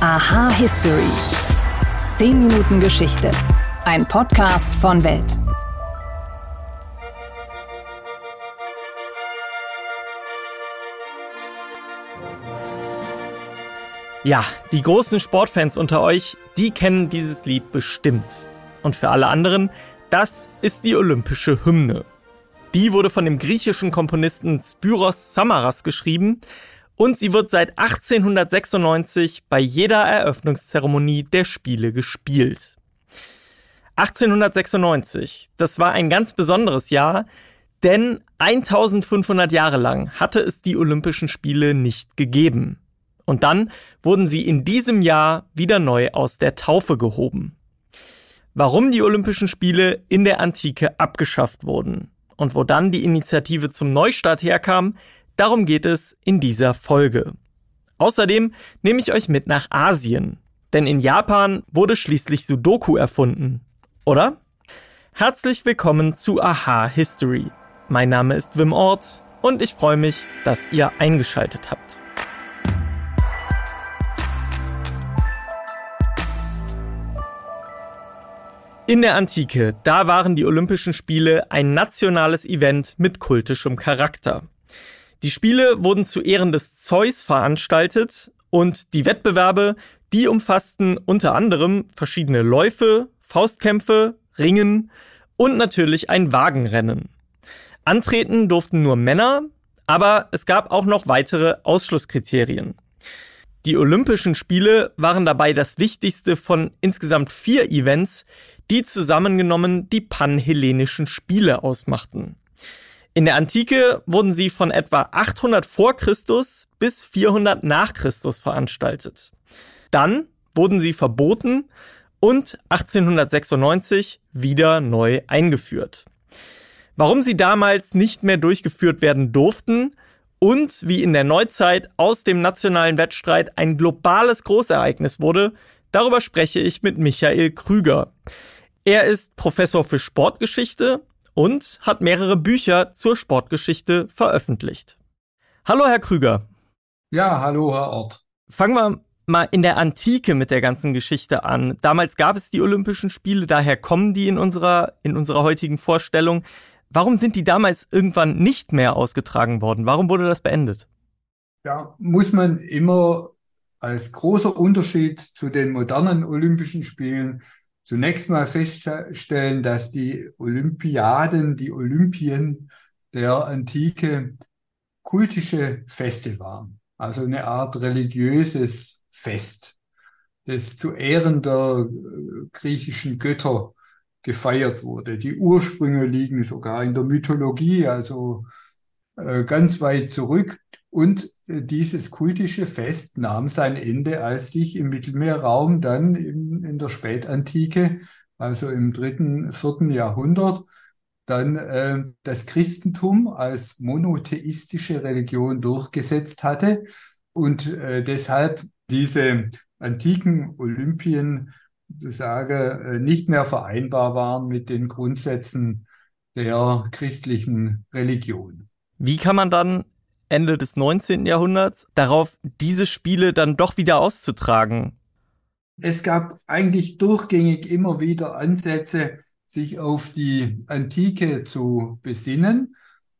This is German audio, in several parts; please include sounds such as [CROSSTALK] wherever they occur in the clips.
Aha History. 10 Minuten Geschichte. Ein Podcast von Welt. Ja, die großen Sportfans unter euch, die kennen dieses Lied bestimmt. Und für alle anderen, das ist die olympische Hymne. Die wurde von dem griechischen Komponisten Spyros Samaras geschrieben und sie wird seit 1896 bei jeder Eröffnungszeremonie der Spiele gespielt. 1896, das war ein ganz besonderes Jahr, denn 1500 Jahre lang hatte es die Olympischen Spiele nicht gegeben. Und dann wurden sie in diesem Jahr wieder neu aus der Taufe gehoben. Warum die Olympischen Spiele in der Antike abgeschafft wurden und wo dann die Initiative zum Neustart herkam, Darum geht es in dieser Folge. Außerdem nehme ich euch mit nach Asien, denn in Japan wurde schließlich Sudoku erfunden, oder? Herzlich willkommen zu Aha History. Mein Name ist Wim Ort und ich freue mich, dass ihr eingeschaltet habt. In der Antike, da waren die Olympischen Spiele ein nationales Event mit kultischem Charakter. Die Spiele wurden zu Ehren des Zeus veranstaltet und die Wettbewerbe, die umfassten unter anderem verschiedene Läufe, Faustkämpfe, Ringen und natürlich ein Wagenrennen. Antreten durften nur Männer, aber es gab auch noch weitere Ausschlusskriterien. Die Olympischen Spiele waren dabei das wichtigste von insgesamt vier Events, die zusammengenommen die panhellenischen Spiele ausmachten. In der Antike wurden sie von etwa 800 vor Christus bis 400 nach Christus veranstaltet. Dann wurden sie verboten und 1896 wieder neu eingeführt. Warum sie damals nicht mehr durchgeführt werden durften und wie in der Neuzeit aus dem nationalen Wettstreit ein globales Großereignis wurde, darüber spreche ich mit Michael Krüger. Er ist Professor für Sportgeschichte und hat mehrere Bücher zur Sportgeschichte veröffentlicht. Hallo, Herr Krüger. Ja, hallo, Herr Ort. Fangen wir mal in der Antike mit der ganzen Geschichte an. Damals gab es die Olympischen Spiele, daher kommen die in unserer, in unserer heutigen Vorstellung. Warum sind die damals irgendwann nicht mehr ausgetragen worden? Warum wurde das beendet? Ja, muss man immer als großer Unterschied zu den modernen Olympischen Spielen zunächst mal feststellen, dass die Olympiaden, die Olympien der Antike kultische Feste waren. Also eine Art religiöses Fest, das zu Ehren der äh, griechischen Götter gefeiert wurde. Die Ursprünge liegen sogar in der Mythologie, also äh, ganz weit zurück. Und dieses kultische Fest nahm sein Ende, als sich im Mittelmeerraum dann in, in der Spätantike, also im dritten, vierten Jahrhundert, dann äh, das Christentum als monotheistische Religion durchgesetzt hatte und äh, deshalb diese antiken Olympien sage, äh, nicht mehr vereinbar waren mit den Grundsätzen der christlichen Religion. Wie kann man dann Ende des 19. Jahrhunderts darauf, diese Spiele dann doch wieder auszutragen? Es gab eigentlich durchgängig immer wieder Ansätze, sich auf die Antike zu besinnen,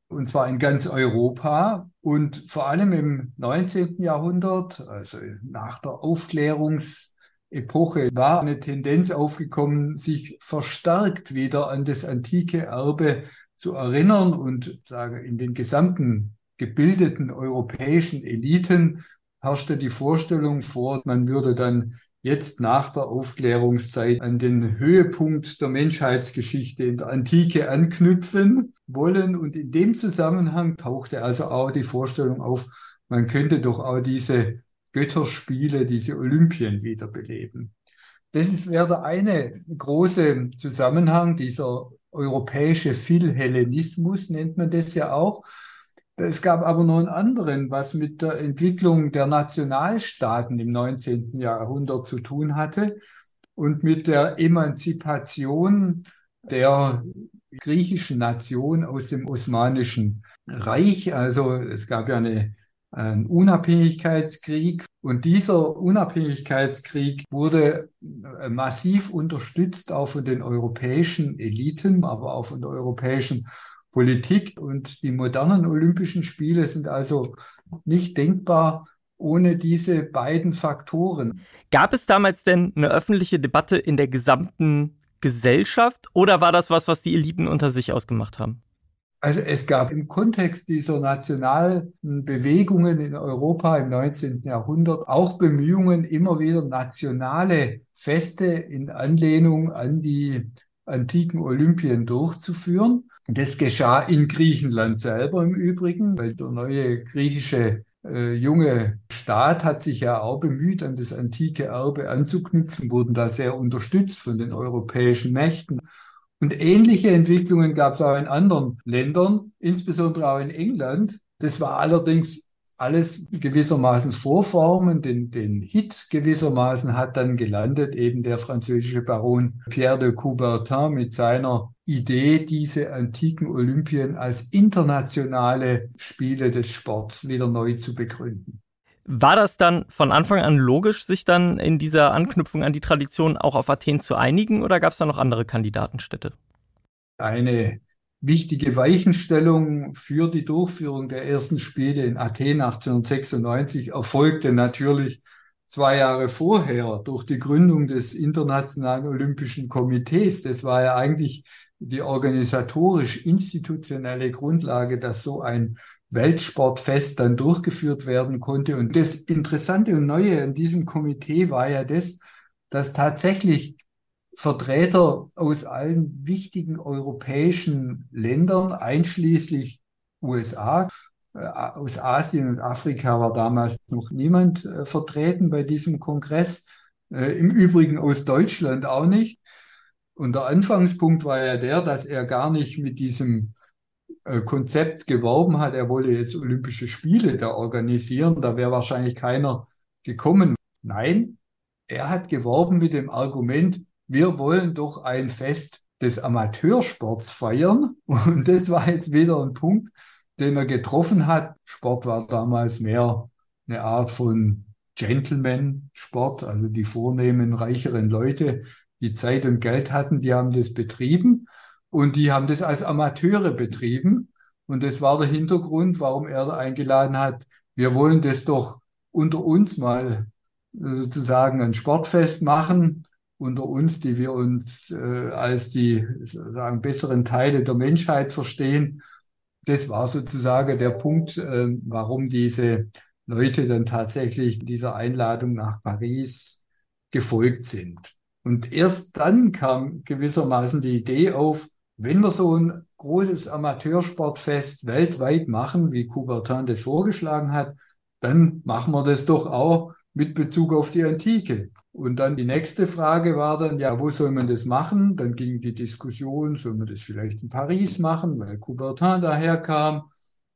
und zwar in ganz Europa und vor allem im 19. Jahrhundert, also nach der Aufklärungsepoche, war eine Tendenz aufgekommen, sich verstärkt wieder an das antike Erbe zu erinnern und sage in den gesamten gebildeten europäischen Eliten herrschte die Vorstellung vor, man würde dann jetzt nach der Aufklärungszeit an den Höhepunkt der Menschheitsgeschichte in der Antike anknüpfen wollen. Und in dem Zusammenhang tauchte also auch die Vorstellung auf, man könnte doch auch diese Götterspiele, diese Olympien wiederbeleben. Das ist, wäre der eine große Zusammenhang, dieser europäische Philhellenismus nennt man das ja auch. Es gab aber noch einen anderen, was mit der Entwicklung der Nationalstaaten im 19. Jahrhundert zu tun hatte und mit der Emanzipation der griechischen Nation aus dem Osmanischen Reich. Also es gab ja eine ein Unabhängigkeitskrieg. Und dieser Unabhängigkeitskrieg wurde äh, massiv unterstützt, auch von den europäischen Eliten, aber auch von der europäischen Politik. Und die modernen Olympischen Spiele sind also nicht denkbar ohne diese beiden Faktoren. Gab es damals denn eine öffentliche Debatte in der gesamten Gesellschaft oder war das was, was die Eliten unter sich ausgemacht haben? Also es gab im Kontext dieser nationalen Bewegungen in Europa im 19. Jahrhundert auch Bemühungen, immer wieder nationale Feste in Anlehnung an die antiken Olympien durchzuführen. Das geschah in Griechenland selber im Übrigen, weil der neue griechische äh, junge Staat hat sich ja auch bemüht, an das antike Erbe anzuknüpfen, wurden da sehr unterstützt von den europäischen Mächten. Und ähnliche Entwicklungen gab es auch in anderen Ländern, insbesondere auch in England. Das war allerdings alles gewissermaßen Vorformen, den, den Hit gewissermaßen hat dann gelandet eben der französische Baron Pierre de Coubertin mit seiner Idee, diese antiken Olympien als internationale Spiele des Sports wieder neu zu begründen. War das dann von Anfang an logisch, sich dann in dieser Anknüpfung an die Tradition auch auf Athen zu einigen oder gab es da noch andere Kandidatenstädte? Eine wichtige Weichenstellung für die Durchführung der ersten Spiele in Athen 1896 erfolgte natürlich zwei Jahre vorher durch die Gründung des Internationalen Olympischen Komitees. Das war ja eigentlich die organisatorisch-institutionelle Grundlage, dass so ein Weltsportfest dann durchgeführt werden konnte. Und das Interessante und Neue an diesem Komitee war ja das, dass tatsächlich Vertreter aus allen wichtigen europäischen Ländern, einschließlich USA, äh, aus Asien und Afrika war damals noch niemand äh, vertreten bei diesem Kongress. Äh, Im Übrigen aus Deutschland auch nicht. Und der Anfangspunkt war ja der, dass er gar nicht mit diesem Konzept geworben hat, er wolle jetzt Olympische Spiele da organisieren, da wäre wahrscheinlich keiner gekommen. Nein, er hat geworben mit dem Argument, wir wollen doch ein Fest des Amateursports feiern. [LAUGHS] Und das war jetzt wieder ein Punkt, den er getroffen hat. Sport war damals mehr eine Art von Gentleman-Sport, also die vornehmen, reicheren Leute, die Zeit und Geld hatten, die haben das betrieben. Und die haben das als Amateure betrieben. Und das war der Hintergrund, warum er eingeladen hat. Wir wollen das doch unter uns mal sozusagen ein Sportfest machen, unter uns, die wir uns äh, als die sozusagen besseren Teile der Menschheit verstehen. Das war sozusagen der Punkt, äh, warum diese Leute dann tatsächlich dieser Einladung nach Paris gefolgt sind. Und erst dann kam gewissermaßen die Idee auf, wenn wir so ein großes Amateursportfest weltweit machen, wie Coubertin das vorgeschlagen hat, dann machen wir das doch auch mit Bezug auf die Antike. Und dann die nächste Frage war dann, ja, wo soll man das machen? Dann ging die Diskussion, soll man das vielleicht in Paris machen, weil Coubertin daherkam?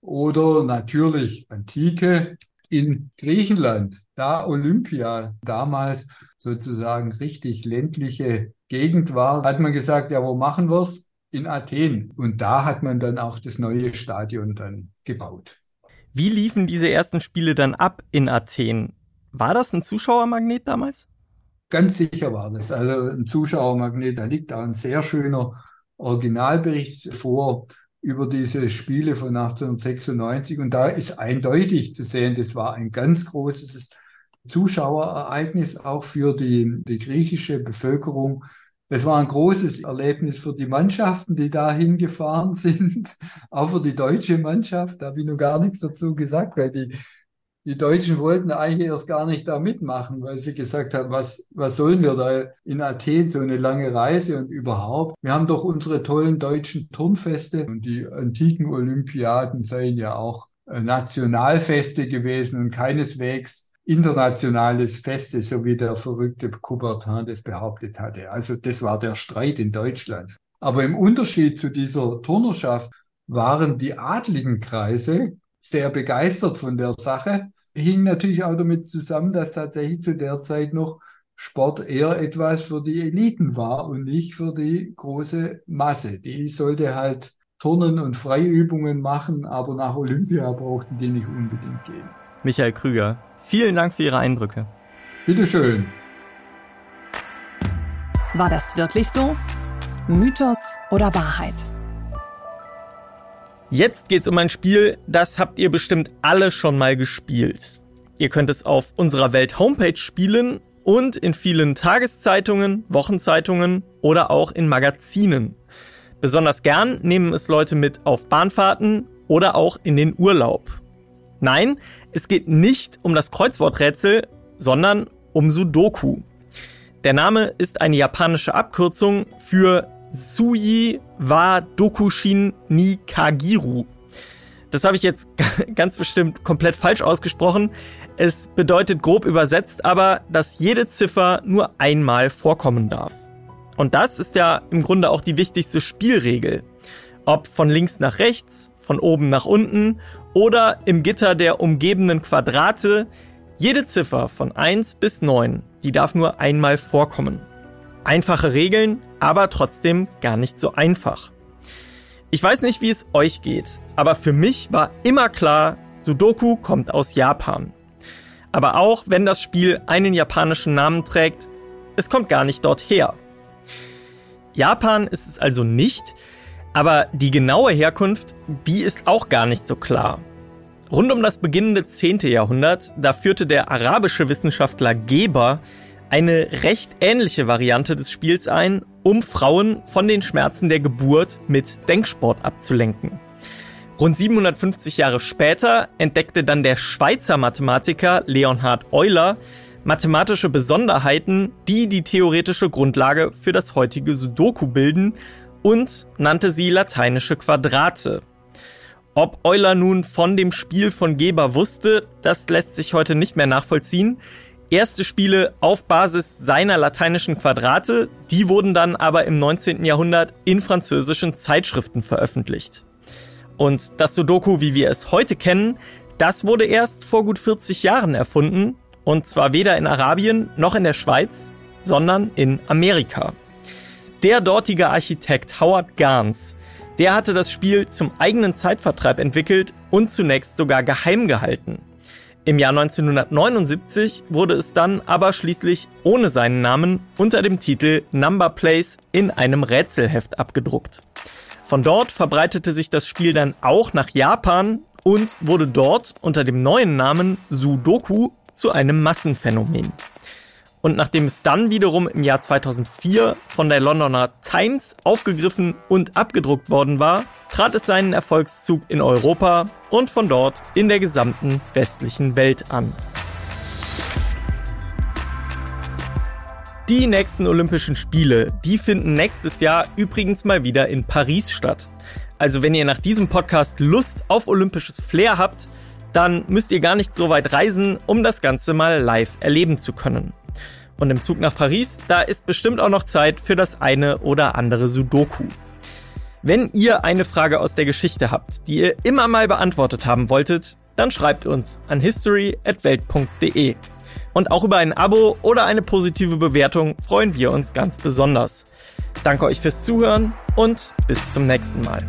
Oder natürlich Antike in Griechenland, da Olympia damals sozusagen richtig ländliche Gegend war, hat man gesagt, ja, wo machen wir's? in Athen. Und da hat man dann auch das neue Stadion dann gebaut. Wie liefen diese ersten Spiele dann ab in Athen? War das ein Zuschauermagnet damals? Ganz sicher war das. Also ein Zuschauermagnet, da liegt auch ein sehr schöner Originalbericht vor über diese Spiele von 1896. Und da ist eindeutig zu sehen, das war ein ganz großes Zuschauerereignis auch für die, die griechische Bevölkerung. Es war ein großes Erlebnis für die Mannschaften, die da hingefahren [LAUGHS] sind, auch für die deutsche Mannschaft. Da habe ich noch gar nichts dazu gesagt, weil die, die Deutschen wollten eigentlich erst gar nicht da mitmachen, weil sie gesagt haben, was, was sollen wir da in Athen, so eine lange Reise und überhaupt. Wir haben doch unsere tollen deutschen Turnfeste und die antiken Olympiaden seien ja auch äh, Nationalfeste gewesen und keineswegs internationales Feste, so wie der verrückte Coubertin das behauptet hatte. Also das war der Streit in Deutschland. Aber im Unterschied zu dieser Turnerschaft waren die adligen Kreise sehr begeistert von der Sache. Hing natürlich auch damit zusammen, dass tatsächlich zu der Zeit noch Sport eher etwas für die Eliten war und nicht für die große Masse. Die sollte halt Turnen und Freiübungen machen, aber nach Olympia brauchten die nicht unbedingt gehen. Michael Krüger, vielen Dank für Ihre Eindrücke. Bitteschön. War das wirklich so? Mythos oder Wahrheit? Jetzt geht's um ein Spiel, das habt ihr bestimmt alle schon mal gespielt. Ihr könnt es auf unserer Welt Homepage spielen und in vielen Tageszeitungen, Wochenzeitungen oder auch in Magazinen. Besonders gern nehmen es Leute mit auf Bahnfahrten oder auch in den Urlaub. Nein, es geht nicht um das Kreuzworträtsel, sondern um Sudoku. Der Name ist eine japanische Abkürzung für Suyi wa Dokushin ni Kagiru. Das habe ich jetzt [LAUGHS] ganz bestimmt komplett falsch ausgesprochen. Es bedeutet grob übersetzt aber, dass jede Ziffer nur einmal vorkommen darf. Und das ist ja im Grunde auch die wichtigste Spielregel. Ob von links nach rechts, von oben nach unten oder im Gitter der umgebenden Quadrate, jede Ziffer von 1 bis 9, die darf nur einmal vorkommen. Einfache Regeln, aber trotzdem gar nicht so einfach. Ich weiß nicht, wie es euch geht, aber für mich war immer klar, Sudoku kommt aus Japan. Aber auch wenn das Spiel einen japanischen Namen trägt, es kommt gar nicht dort her. Japan ist es also nicht, aber die genaue Herkunft, die ist auch gar nicht so klar. Rund um das beginnende 10. Jahrhundert, da führte der arabische Wissenschaftler Geber eine recht ähnliche Variante des Spiels ein, um Frauen von den Schmerzen der Geburt mit Denksport abzulenken. Rund 750 Jahre später entdeckte dann der Schweizer Mathematiker Leonhard Euler mathematische Besonderheiten, die die theoretische Grundlage für das heutige Sudoku bilden und nannte sie lateinische Quadrate. Ob Euler nun von dem Spiel von Geber wusste, das lässt sich heute nicht mehr nachvollziehen. Erste Spiele auf Basis seiner lateinischen Quadrate, die wurden dann aber im 19. Jahrhundert in französischen Zeitschriften veröffentlicht. Und das Sudoku, wie wir es heute kennen, das wurde erst vor gut 40 Jahren erfunden und zwar weder in Arabien noch in der Schweiz, sondern in Amerika. Der dortige Architekt Howard Garns, der hatte das Spiel zum eigenen Zeitvertreib entwickelt und zunächst sogar geheim gehalten. Im Jahr 1979 wurde es dann aber schließlich ohne seinen Namen unter dem Titel Number Place in einem Rätselheft abgedruckt. Von dort verbreitete sich das Spiel dann auch nach Japan und wurde dort unter dem neuen Namen Sudoku zu einem Massenphänomen. Und nachdem es dann wiederum im Jahr 2004 von der Londoner Times aufgegriffen und abgedruckt worden war, trat es seinen Erfolgszug in Europa und von dort in der gesamten westlichen Welt an. Die nächsten Olympischen Spiele, die finden nächstes Jahr übrigens mal wieder in Paris statt. Also wenn ihr nach diesem Podcast Lust auf olympisches Flair habt, dann müsst ihr gar nicht so weit reisen, um das Ganze mal live erleben zu können. Und im Zug nach Paris, da ist bestimmt auch noch Zeit für das eine oder andere Sudoku. Wenn ihr eine Frage aus der Geschichte habt, die ihr immer mal beantwortet haben wolltet, dann schreibt uns an history@welt.de. Und auch über ein Abo oder eine positive Bewertung freuen wir uns ganz besonders. Danke euch fürs Zuhören und bis zum nächsten Mal.